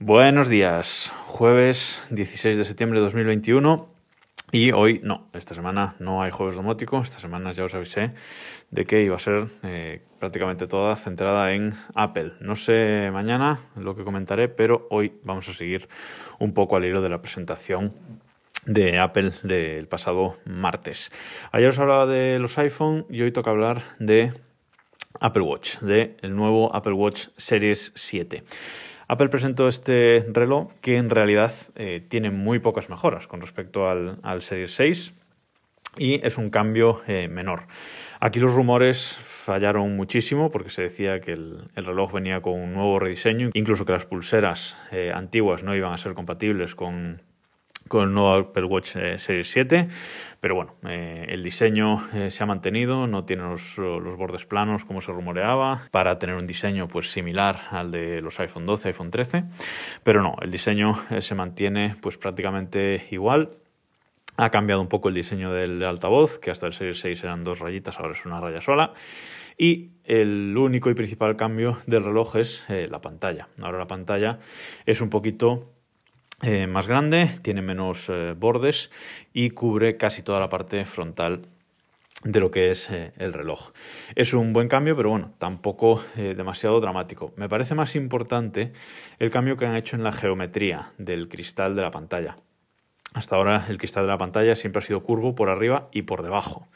Buenos días, jueves 16 de septiembre de 2021 y hoy no, esta semana no hay jueves domótico, esta semana ya os avisé de que iba a ser eh, prácticamente toda centrada en Apple. No sé mañana lo que comentaré, pero hoy vamos a seguir un poco al hilo de la presentación de Apple del pasado martes. Ayer os hablaba de los iPhone y hoy toca hablar de Apple Watch, de el nuevo Apple Watch Series 7. Apple presentó este reloj que en realidad eh, tiene muy pocas mejoras con respecto al, Series 6 y es un cambio eh, menor. Aquí los rumores fallaron muchísimo porque se decía que el, reloj venía con un nuevo rediseño, incluso que las pulseras eh, antiguas no iban a ser compatibles con, con el nuevo Apple Watch eh, Series 7. Pero bueno, eh, el diseño eh, se ha mantenido, no tiene los, bordes planos como se rumoreaba, para tener un diseño pues similar al de los iPhone 12, iPhone 13. Pero no, el diseño se mantiene pues prácticamente igual. Ha cambiado un poco el diseño del altavoz, que hasta el Series 6 eran dos rayitas, ahora es una raya sola. Y el único y principal cambio del reloj es la pantalla. Ahora la pantalla es un poquito eh, más grande, tiene menos eh, bordes y cubre casi toda la parte frontal de lo que es eh, el reloj. Es un buen cambio, pero bueno, tampoco demasiado dramático. Me parece más importante el cambio que han hecho en la geometría del cristal de la pantalla. Hasta ahora el cristal de la pantalla siempre ha sido curvo por arriba y por debajo.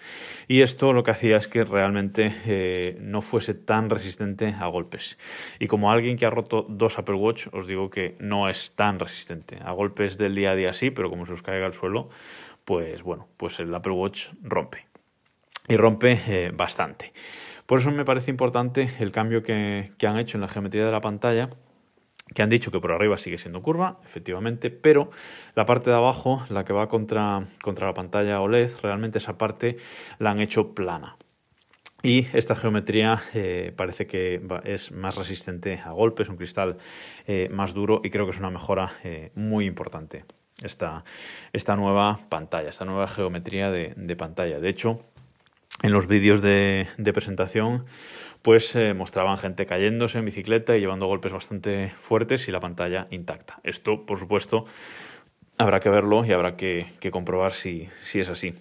Y esto lo que hacía es que realmente eh, no fuese tan resistente a golpes. Y como alguien que ha roto dos Apple Watch, os digo que no es tan resistente. A golpes del día a día sí, pero como se os caiga al suelo, pues bueno, pues el Apple Watch rompe. Y rompe eh, bastante. Por eso me parece importante el cambio que han hecho en la geometría de la pantalla que han dicho que por arriba sigue siendo curva, efectivamente, pero la parte de abajo, la que va contra, contra la pantalla OLED, realmente esa parte la han hecho plana. Y esta geometría eh, parece que es más resistente a golpes, un cristal eh, más duro y creo que es una mejora eh, muy importante esta, esta, nueva pantalla, esta nueva geometría de, de pantalla. De hecho, en los vídeos de, de presentación pues mostraban gente cayéndose en bicicleta y llevando golpes bastante fuertes y la pantalla intacta. Esto, por supuesto, habrá que verlo y habrá que, comprobar si, es así.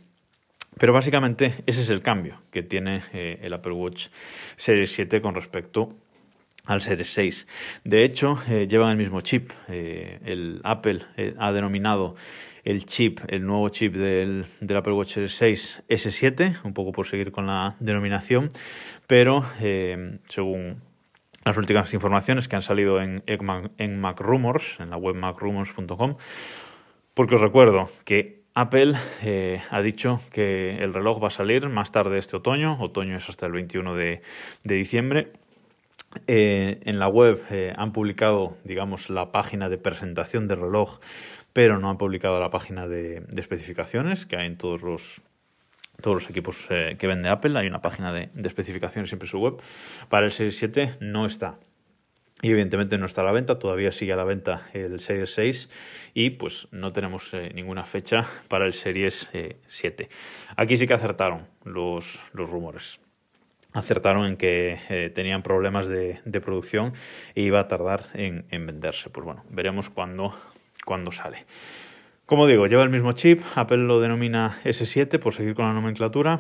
Pero básicamente ese es el cambio que tiene eh, el Apple Watch Series 7 con respecto al Series 6. De hecho, eh, llevan el mismo chip. el Apple ha denominado el chip, el nuevo chip del, Apple Watch Series 6 S7, un poco por seguir con la denominación, pero eh, según las últimas informaciones que han salido en, en MacRumors, en la web macrumors.com, porque os recuerdo que Apple eh, ha dicho que el reloj va a salir más tarde este otoño, otoño es hasta el 21 de, diciembre, eh, en la web han publicado, digamos, la página de presentación del reloj pero no han publicado la página de, especificaciones que hay en todos los equipos eh, que vende Apple. Hay una página de, especificaciones siempre en su web. Para el Series 7 no está. Y evidentemente no está a la venta, todavía sigue a la venta el Series 6 y pues no tenemos eh, ninguna fecha para el Series 7. Eh, Aquí sí que acertaron los, rumores. Acertaron en que tenían problemas de, producción e iba a tardar en, en venderse. Pues bueno, veremos cuándo cuando sale. Como digo, lleva el mismo chip, Apple lo denomina S7 por seguir con la nomenclatura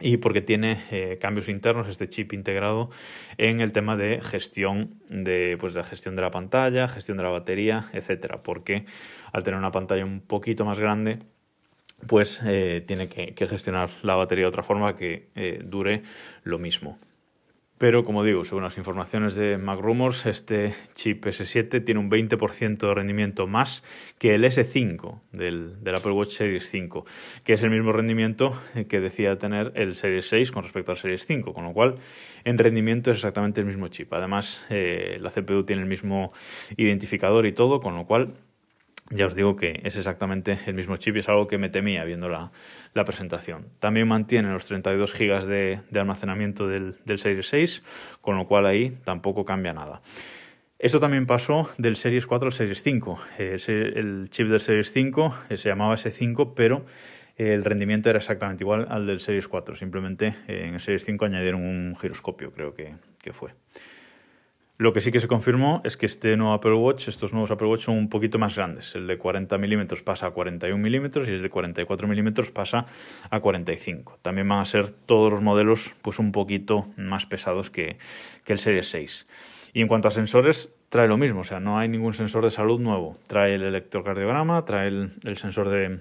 y porque tiene eh, cambios internos este chip integrado en el tema de gestión de pues la gestión de la pantalla, gestión de la batería, etcétera, porque al tener una pantalla un poquito más grande pues eh, tiene que, gestionar la batería de otra forma que eh, dure lo mismo. Pero como digo, según las informaciones de MacRumors, este chip S7 tiene un 20% de rendimiento más que el S5 del, Apple Watch Series 5, que es el mismo rendimiento que decía tener el Series 6 con respecto al Series 5, con lo cual en rendimiento es exactamente el mismo chip. Además, eh, la CPU tiene el mismo identificador y todo, con lo cual ya os digo que es exactamente el mismo chip y es algo que me temía viendo la, presentación. También mantiene los 32 GB de, almacenamiento del, Series 6, con lo cual ahí tampoco cambia nada. Esto también pasó del Series 4 al Series 5. el chip del Series 5 eh, se llamaba S5, pero el rendimiento era exactamente igual al del Series 4. Simplemente eh, en el Series 5 añadieron un giroscopio, creo que fue. Lo que sí que se confirmó es que este nuevo Apple Watch, estos nuevos Apple Watch son un poquito más grandes. El de 40 milímetros pasa a 41 milímetros y el de 44 milímetros pasa a 45. También van a ser todos los modelos pues un poquito más pesados que, que el Series 6. Y en cuanto a sensores, trae lo mismo, o sea, no hay ningún sensor de salud nuevo. Trae el electrocardiograma, trae el, sensor de,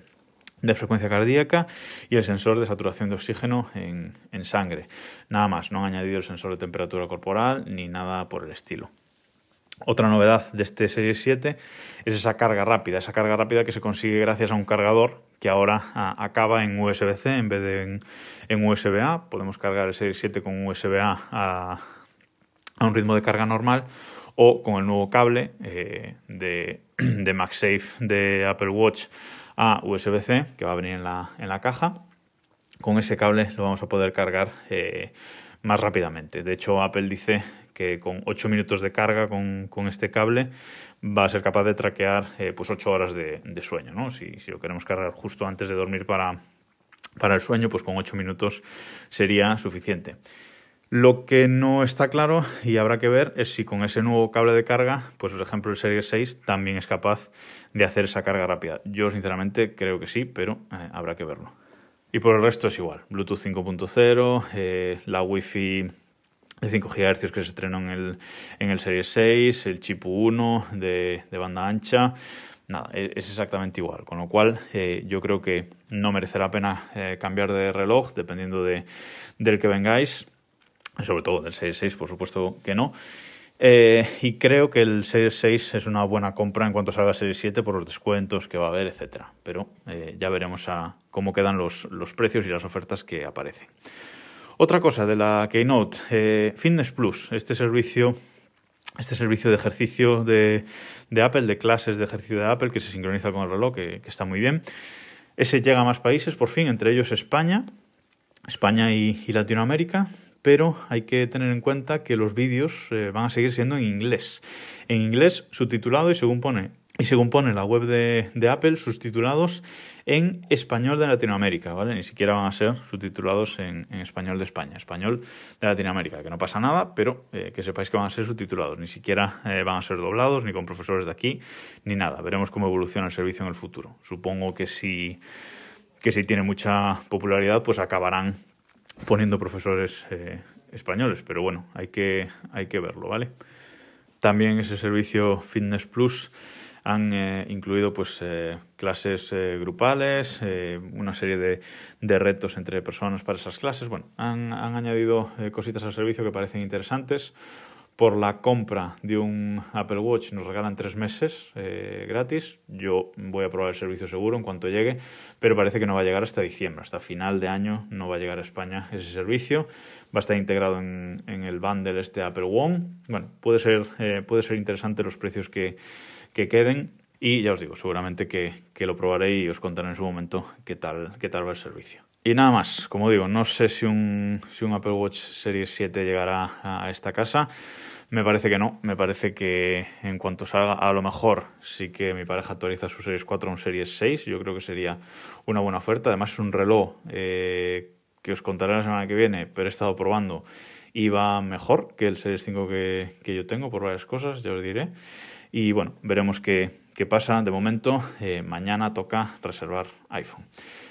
frecuencia cardíaca y el sensor de saturación de oxígeno en, sangre. Nada más, no han añadido el sensor de temperatura corporal ni nada por el estilo. Otra novedad de este Serie 7 es esa carga rápida, esa carga rápida que se consigue gracias a un cargador que ahora acaba en USB-C en vez de en, en USB-A. Podemos cargar el Serie 7 con USB-A a, a un ritmo de carga normal o con el nuevo cable eh, de, de, MagSafe de Apple Watch a USB-C que va a venir en la, en la, caja. Con ese cable lo vamos a poder cargar eh, más rápidamente. De hecho, Apple dice que con 8 minutos de carga con, con este cable va a ser capaz de traquear eh, pues 8 horas de, sueño. ¿no? Si, si, lo queremos cargar justo antes de dormir para, para el sueño, pues con 8 minutos sería suficiente. Lo que no está claro y habrá que ver es si con ese nuevo cable de carga, pues por ejemplo el Series 6 también es capaz de hacer esa carga rápida. Yo sinceramente creo que sí, pero eh, habrá que verlo. Y por el resto es igual. Bluetooth 5.0, eh, la Wi-Fi de 5 GHz que se estrenó en el, en el Series 6, el chip 1 de, banda ancha. Nada, e, es exactamente igual. Con lo cual, eh, yo creo que no merece la pena cambiar de reloj dependiendo de, del que vengáis sobre todo del Series 6, por supuesto que no. Eh, y creo que el Series 6 es una buena compra en cuanto salga el Series 7 por los descuentos que va a haber, etcétera. Pero eh, ya veremos a cómo quedan los, los, precios y las ofertas que aparecen. Otra cosa de la Keynote, eh, Fitness Plus, este servicio, este servicio de ejercicio de, de, Apple, de clases de ejercicio de Apple que se sincroniza con el reloj, que, está muy bien. Ese llega a más países, por fin, entre ellos España, España y Latinoamérica pero hay que tener en cuenta que los vídeos eh, van a seguir siendo en inglés. En inglés subtitulado y según pone, y según pone la web de, Apple, subtitulados en español de Latinoamérica, ¿vale? Ni siquiera van a ser subtitulados en, español de España, español de Latinoamérica, que no pasa nada, pero eh, que sepáis que van a ser subtitulados, ni siquiera eh, van a ser doblados, ni con profesores de aquí, ni nada. Veremos cómo evoluciona el servicio en el futuro. Supongo que si, que si tiene mucha popularidad, pues acabarán poniendo profesores eh, españoles, pero bueno, hay que, hay que verlo, ¿vale? También ese servicio Fitness Plus han eh, incluido pues eh, clases grupales, una serie de, de, retos entre personas para esas clases. Bueno, han, han añadido cositas al servicio que parecen interesantes por la compra de un Apple Watch nos regalan tres meses eh, gratis. Yo voy a probar el servicio seguro en cuanto llegue, pero parece que no va a llegar hasta diciembre, hasta final de año no va a llegar a España ese servicio. Va a estar integrado en, el bundle este Apple One. Bueno, puede ser, eh, puede ser interesante los precios que, que queden. Y ya os digo, seguramente que, que, lo probaré y os contaré en su momento qué tal, qué tal va el servicio. Y nada más, como digo, no sé si un, Apple Watch Series 7 llegará a esta casa. Me parece que no, me parece que en cuanto salga, a lo mejor sí que mi pareja actualiza su Series 4 a un Series 6, yo creo que sería una buena oferta. Además es un reloj eh, que os contaré la semana que viene, pero he estado probando y va mejor que el Series 5 que, que yo tengo por varias cosas, ya os diré. Y bueno, veremos qué, qué pasa. De momento, eh, mañana toca reservar iPhone.